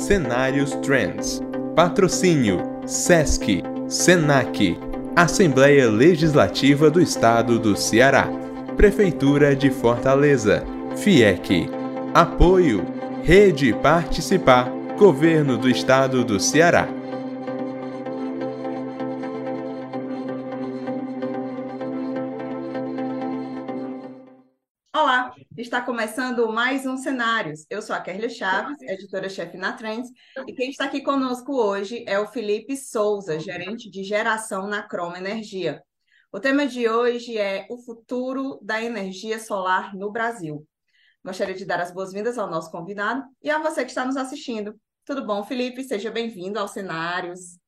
Cenários Trends. Patrocínio SESC, SENAC, Assembleia Legislativa do Estado do Ceará, Prefeitura de Fortaleza, FIEC. Apoio Rede Participar, Governo do Estado do Ceará. Olá, está começando mais um Cenários. Eu sou a Kerlia Chaves, editora-chefe na Trends, e quem está aqui conosco hoje é o Felipe Souza, gerente de geração na Croma Energia. O tema de hoje é o futuro da energia solar no Brasil. Gostaria de dar as boas-vindas ao nosso convidado e a você que está nos assistindo. Tudo bom, Felipe? Seja bem-vindo aos Cenários.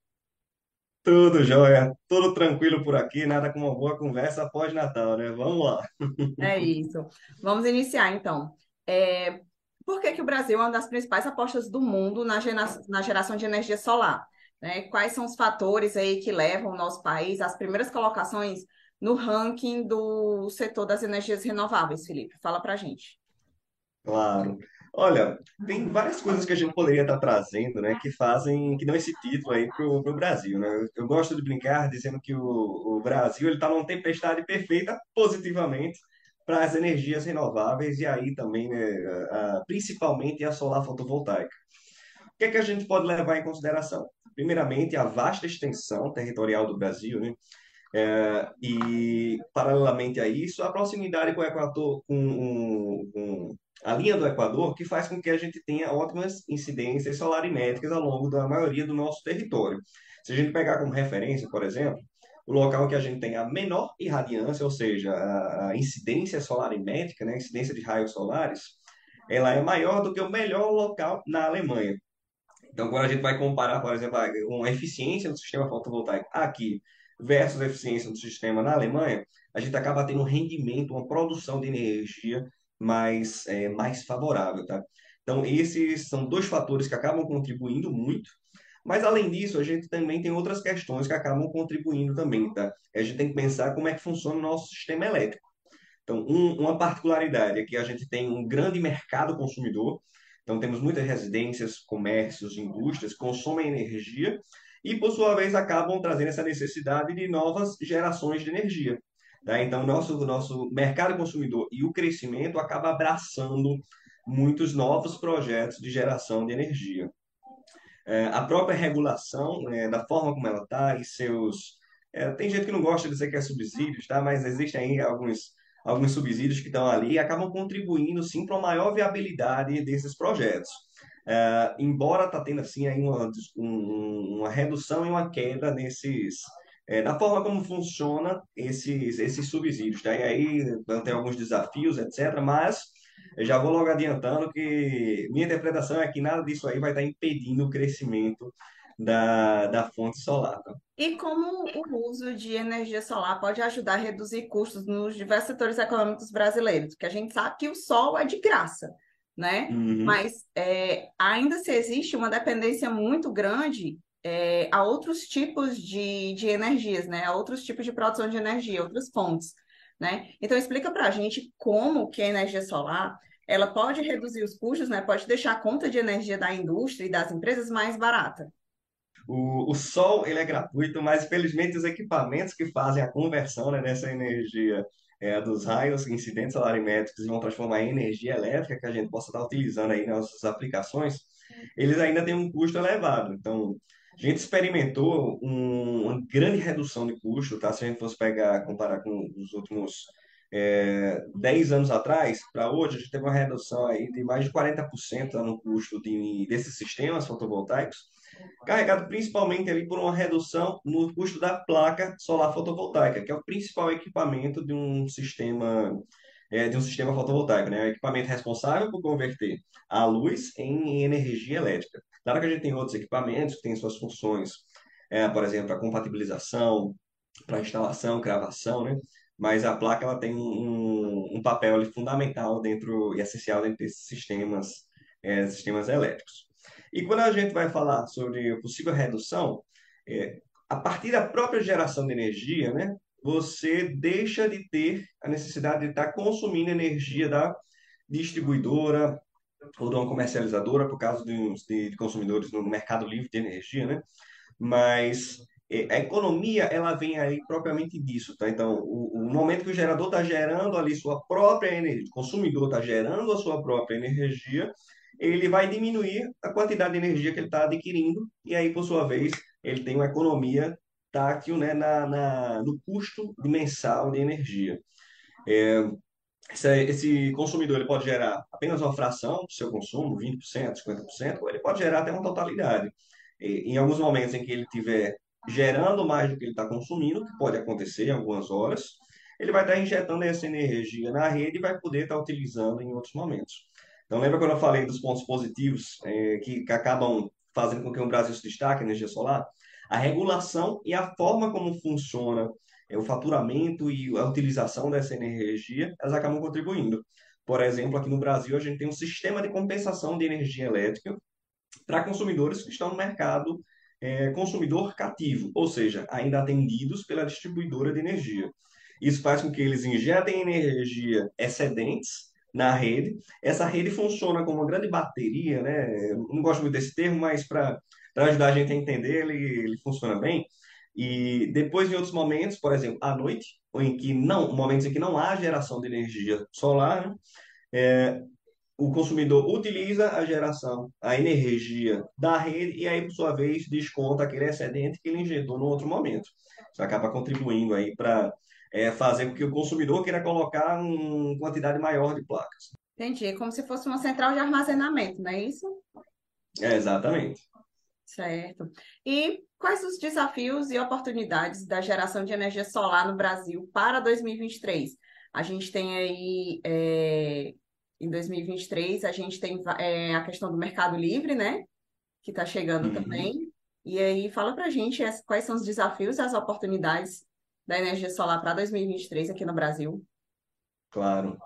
Tudo jóia, tudo tranquilo por aqui, nada como uma boa conversa após Natal, né? Vamos lá. É isso. Vamos iniciar, então. É, por que que o Brasil é uma das principais apostas do mundo na, gera- na geração de energia solar? Né? Quais são os fatores aí que levam o nosso país às primeiras colocações no ranking do setor das energias renováveis, Felipe? Fala pra gente. Claro. Olha, tem várias coisas que a gente poderia estar trazendo, né, que fazem, que dão esse título aí pro, Brasil, né? Eu, gosto de brincar dizendo que o, o Brasil ele está numa tempestade perfeita, positivamente, para as energias renováveis e aí também, né, a- principalmente a solar fotovoltaica. O que é que a gente pode levar em consideração? Primeiramente, a vasta extensão territorial do Brasil, né? É, e, paralelamente a isso, a proximidade com o Equador, com, com a linha do Equador, que faz com que a gente tenha ótimas incidências solarimétricas ao longo da maioria do nosso território. Se a gente pegar como referência, por exemplo, o local que a gente tem a menor irradiância, ou seja, a, incidência solarimétrica, né, a incidência de raios solares, ela é maior do que o melhor local na Alemanha. Então, quando a gente vai comparar, por exemplo, uma eficiência do sistema fotovoltaico aqui versus a eficiência do sistema na Alemanha, a gente acaba tendo um rendimento, uma produção de energia mais, é, mais favorável, tá? Então, esses são dois fatores que acabam contribuindo muito, mas além disso, a gente também tem outras questões que acabam contribuindo também, tá? A gente tem que pensar como é que funciona o nosso sistema elétrico. Então, um- uma particularidade é que a gente tem um grande mercado consumidor, então temos muitas residências, comércios, indústrias consomem energia e, por sua vez, acabam trazendo essa necessidade de novas gerações de energia. Tá? Então, nosso nosso mercado consumidor e o crescimento acaba abraçando muitos novos projetos de geração de energia. É, a própria regulação, né, da forma como ela está e seus. é, tem gente que não gosta de dizer que é subsídios, tá? Mas existem aí alguns, alguns subsídios que estão ali e acabam contribuindo, sim, para uma maior viabilidade desses projetos. É, embora está tendo, assim, aí uma, um- uma redução e uma queda nesses. é, da forma como funciona esses, esses subsídios, tá? E aí tem alguns desafios, etc. Mas já vou logo adiantando que minha interpretação é que nada disso aí vai estar impedindo o crescimento da, da fonte solar. tá? E como o uso de energia solar pode ajudar a reduzir custos nos diversos setores econômicos brasileiros? Porque a gente sabe que o sol é de graça, né? Uhum. Mas é, ainda se existe uma dependência muito grande é, a outros tipos de, de energias, né? A outros tipos de produção de energia, outras fontes, né? Então explica para a gente como que a energia solar ela pode reduzir os custos, né? Pode deixar a conta de energia da indústria e das empresas mais barata. O, o sol ele é gratuito, mas felizmente os equipamentos que fazem a conversão, né, dessa energia é, dos raios incidentes solarimétricos e vão transformar em energia elétrica que a gente possa estar utilizando aí nas nossas aplicações, eles ainda têm um custo elevado. Então, a gente experimentou um- uma grande redução de custo, tá? Se a gente fosse pegar, comparar com os últimos é, 10 anos atrás, para hoje, a gente teve uma redução aí de mais de 40% no custo de, desses sistemas fotovoltaicos carregado principalmente ali por uma redução no custo da placa solar fotovoltaica, que é o principal equipamento de um sistema é, de um sistema fotovoltaico, né? É o equipamento responsável por converter a luz em energia elétrica. Claro que a gente tem outros equipamentos que têm suas funções, é, por exemplo, a compatibilização, para instalação, gravação, né? Mas a placa ela tem um, um papel ali fundamental dentro e essencial dentro desses sistemas, é, sistemas elétricos. E quando a gente vai falar sobre possível redução, é, a partir da própria geração de energia, né, você deixa de ter a necessidade de estar consumindo energia da distribuidora, ou de uma comercializadora, por causa de, de consumidores no mercado livre de energia, né? Mas é, a economia, ela vem aí propriamente disso, tá? Então, o, o momento que o gerador está gerando ali sua própria energia, o consumidor está gerando a sua própria energia, ele vai diminuir a quantidade de energia que ele está adquirindo, e aí, por sua vez, ele tem uma economia tátil né, na, na, no custo mensal de energia. É, esse consumidor ele pode gerar apenas uma fração do seu consumo, 20%, 50%, ou ele pode gerar até uma totalidade. Em alguns momentos em que ele estiver gerando mais do que ele está consumindo, que pode acontecer em algumas horas, ele vai estar injetando essa energia na rede e vai poder estar utilizando em outros momentos. Então, lembra quando eu falei dos pontos positivos é, que, que acabam fazendo com que o Brasil se destaque, energia solar? A regulação e a forma como funciona é, o faturamento e a utilização dessa energia, elas acabam contribuindo. Por exemplo, aqui no Brasil, a gente tem um sistema de compensação de energia elétrica para consumidores que estão no mercado é, consumidor cativo, ou seja, ainda atendidos pela distribuidora de energia. Isso faz com que eles injetem energia excedentes na rede. Essa rede funciona como uma grande bateria, né? não gosto muito desse termo, mas para ajudar a gente a entender, ele, ele funciona bem. E depois, em outros momentos, por exemplo, à noite, ou em que não, momentos em que não há geração de energia solar, né? é, o consumidor utiliza a geração, a energia da rede e aí, por sua vez, desconta aquele excedente que ele injetou no outro momento. Isso acaba contribuindo aí para é, fazer com que o consumidor queira colocar uma quantidade maior de placas. Entendi. É como se fosse uma central de armazenamento, não é isso? É, exatamente. Certo. E quais os desafios e oportunidades da geração de energia solar no Brasil para 2023? A gente tem aí, é, em 2023, a gente tem é, a questão do mercado livre, né? Que está chegando uhum. também. E aí, fala para a gente quais são os desafios e as oportunidades da energia solar para 2023 aqui no Brasil. Claro.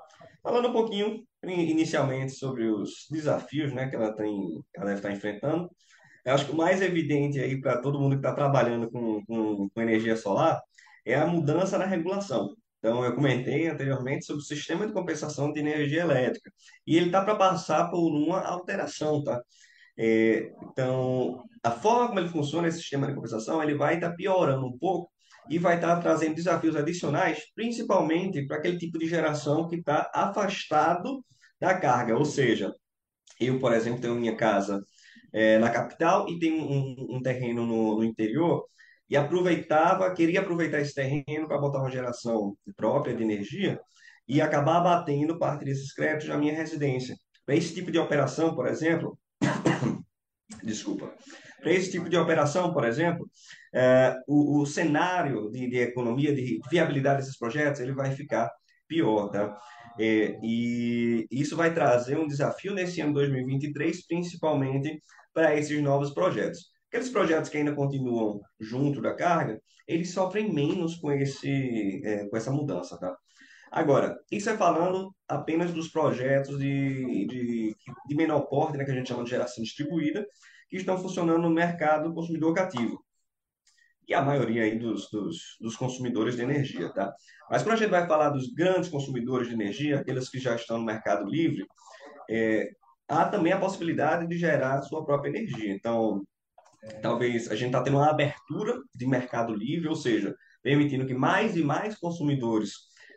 Falando um pouquinho inicialmente sobre os desafios né, que ela, tem, ela deve estar enfrentando, eu acho que o mais evidente aí para todo mundo que está trabalhando com, com, com energia solar é a mudança na regulação. Então, eu comentei anteriormente sobre o sistema de compensação de energia elétrica. E ele está para passar por uma alteração, tá? É, então, a forma como ele funciona, esse sistema de compensação, ele vai estar tá piorando um pouco e vai estar trazendo desafios adicionais, principalmente para aquele tipo de geração que está afastado da carga. Ou seja, eu, por exemplo, tenho minha casa é, na capital e tem um, um terreno no, no, interior e aproveitava, queria aproveitar esse terreno para botar uma geração própria de energia e acabar abatendo parte desses créditos na minha residência. Para esse tipo de operação, por exemplo, desculpa, para esse tipo de operação, por exemplo, é, o, o, cenário de, de economia, de viabilidade desses projetos, ele vai ficar pior, tá? É, e isso vai trazer um desafio nesse ano 2023, principalmente para esses novos projetos. Aqueles projetos que ainda continuam junto da carga, eles sofrem menos com, esse, é, com essa mudança, tá? Agora, isso é falando apenas dos projetos de, de, de menor porte, né, que a gente chama de geração distribuída, que estão funcionando no mercado consumidor cativo e a maioria aí dos, dos, dos, consumidores de energia, tá? Mas quando a gente vai falar dos grandes consumidores de energia, aqueles que já estão no mercado livre, é, há também a possibilidade de gerar sua própria energia. Então, talvez a gente está tendo uma abertura de mercado livre, ou seja, permitindo que mais e mais consumidores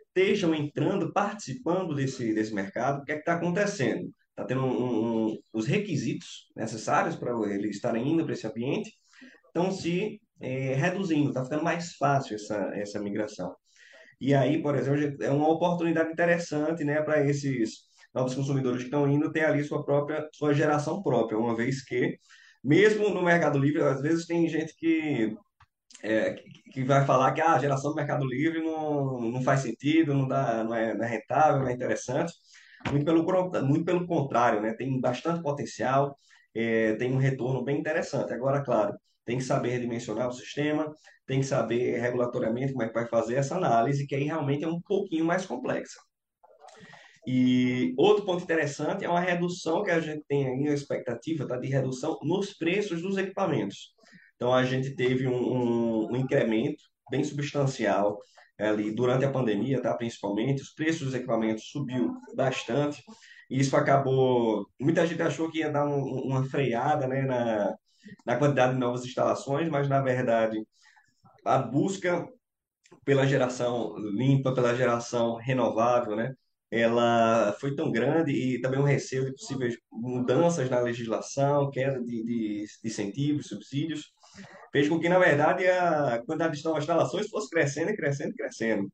estejam entrando, participando desse, desse mercado. O que é que está acontecendo? Está tendo um, um, os requisitos necessários para eles estarem indo para esse ambiente estão se é, reduzindo, está ficando mais fácil essa, essa migração. E aí, por exemplo, é uma oportunidade interessante né, para esses novos consumidores que estão indo ter ali sua própria sua geração própria, uma vez que, mesmo no Mercado Livre, às vezes tem gente que, é, que vai falar que ah, a geração do Mercado Livre não, não faz sentido, não, dá, não, é, não é rentável, não é interessante. Muito pelo, muito pelo contrário, né? tem bastante potencial, é, tem um retorno bem interessante. Agora, claro, tem que saber dimensionar o sistema, tem que saber regulatoriamente como é que vai fazer essa análise, que aí realmente é um pouquinho mais complexa. E outro ponto interessante é uma redução que a gente tem aí, a expectativa tá, de redução nos preços dos equipamentos. Então, a gente teve um, um, um incremento bem substancial ali durante a pandemia, tá? principalmente, os preços dos equipamentos subiu bastante. Isso acabou. Muita gente achou que ia dar um, uma freada, né, na, na quantidade de novas instalações, mas na verdade a busca pela geração limpa, pela geração renovável, né, ela foi tão grande e também um receio de possíveis mudanças na legislação, queda de, de, de incentivos, subsídios, fez com que, na verdade, a quantidade de novas instalações fosse crescendo e crescendo e crescendo.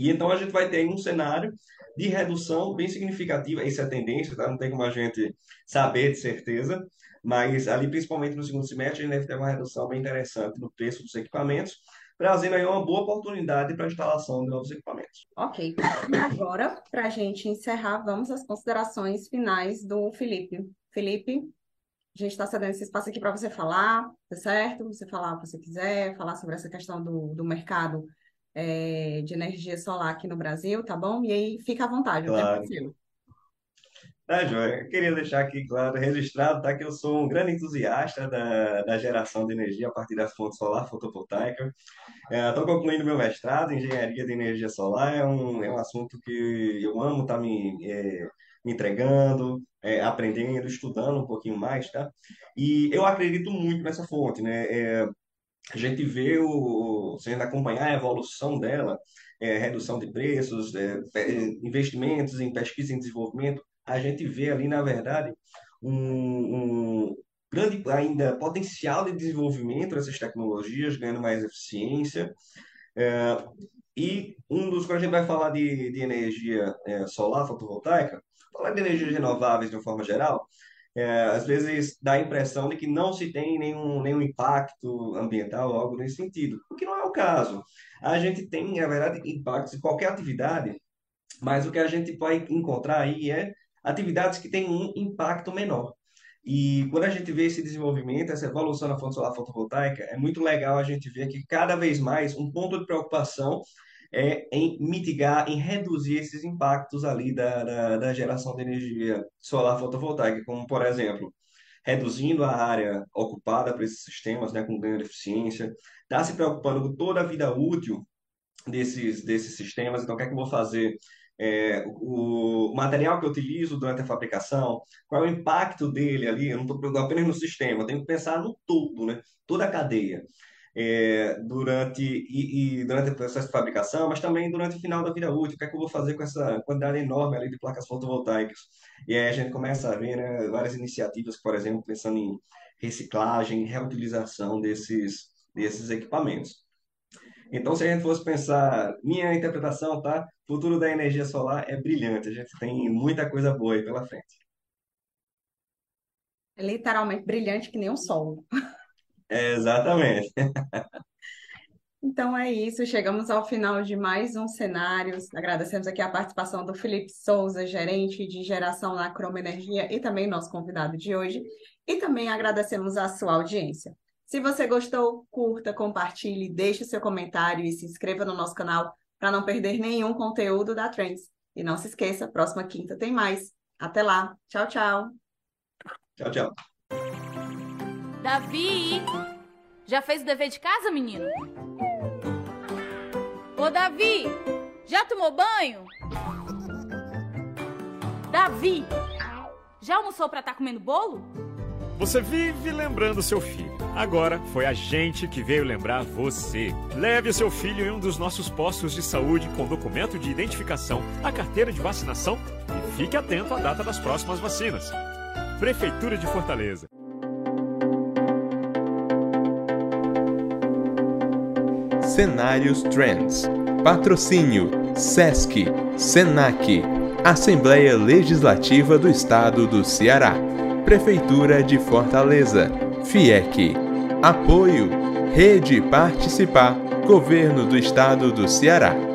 E então a gente vai ter um cenário de redução bem significativa, isso é tendência, tá? não tem como a gente saber de certeza, mas ali, principalmente no segundo semestre, a gente deve ter uma redução bem interessante no preço dos equipamentos, trazendo aí uma boa oportunidade para a instalação de novos equipamentos. Ok. Agora, para a gente encerrar, vamos às considerações finais do Felipe. Felipe, a gente está cedendo esse espaço aqui para você falar, tá certo? Você falar o que você quiser, falar sobre essa questão do, do mercado é, de energia solar aqui no Brasil, tá bom? E aí fica à vontade, claro. é seu. Tá, Joia. Eu queria deixar aqui, claro, registrado, tá, que eu sou um grande entusiasta da, da geração de energia a partir das fontes solar fotovoltaica. Estou é, concluindo meu mestrado em engenharia de energia solar. É um, é um assunto que eu amo tá me, é, me entregando, é, aprendendo, estudando um pouquinho mais, tá? E eu acredito muito nessa fonte, né? A gente vê o, se a gente acompanhar a evolução dela, é, redução de preços, é, é, investimentos em pesquisa e desenvolvimento, a gente vê ali, na verdade, um, um grande ainda potencial de desenvolvimento dessas tecnologias, ganhando mais eficiência. É, e um dos, quando a gente vai falar de, de energia é, solar, fotovoltaica, falar de energias renováveis de uma forma geral, é, às vezes dá a impressão de que não se tem nenhum, nenhum impacto ambiental algo nesse sentido, o que não é o caso. A gente tem, na verdade, impactos em qualquer atividade, mas o que a gente vai encontrar aí é atividades que têm um impacto menor. E quando a gente vê esse desenvolvimento, essa evolução na fonte solar fotovoltaica, é muito legal a gente ver que cada vez mais um ponto de preocupação é em mitigar, em reduzir esses impactos ali da, da, da geração de energia solar fotovoltaica, como, por exemplo, reduzindo a área ocupada para esses sistemas, né, com ganho de eficiência, está se preocupando com toda a vida útil desses, desses sistemas. Então, o que é que eu vou fazer? É, o material que eu utilizo durante a fabricação, qual é o impacto dele ali? Eu não estou apenas no sistema, eu tenho que pensar no todo, né? toda a cadeia é, durante, e, e, durante o processo de fabricação, mas também durante o final da vida útil. O que é que eu vou fazer com essa quantidade enorme ali de placas fotovoltaicas? E aí a gente começa a ver né, várias iniciativas, por exemplo, pensando em reciclagem, reutilização desses, desses equipamentos. Então, se a gente fosse pensar, minha interpretação, tá? O futuro da energia solar é brilhante. A gente tem muita coisa boa aí pela frente. É literalmente brilhante que nem o sol. Exatamente. Então é isso, chegamos ao final de mais um Cenários. Agradecemos aqui a participação do Felipe Souza, gerente de geração na Croma Energia e também nosso convidado de hoje. E também agradecemos a sua audiência. Se você gostou, curta, compartilhe, deixe seu comentário e se inscreva no nosso canal para não perder nenhum conteúdo da Trends. E não se esqueça, próxima quinta tem mais. Até lá. Tchau, tchau. Tchau, tchau. Davi! Já fez o dever de casa, menino? Ô, Davi! Já tomou banho? Davi! Já almoçou pra estar tá comendo bolo? Você vive lembrando seu filho. Agora foi a gente que veio lembrar você. Leve seu filho em um dos nossos postos de saúde com documento de identificação, a carteira de vacinação e fique atento à data das próximas vacinas. Prefeitura de Fortaleza. Cenários Trends. Patrocínio SESC, SENAC, Assembleia Legislativa do Estado do Ceará, Prefeitura de Fortaleza, FIEC. Apoio Rede Participar, Governo do Estado do Ceará.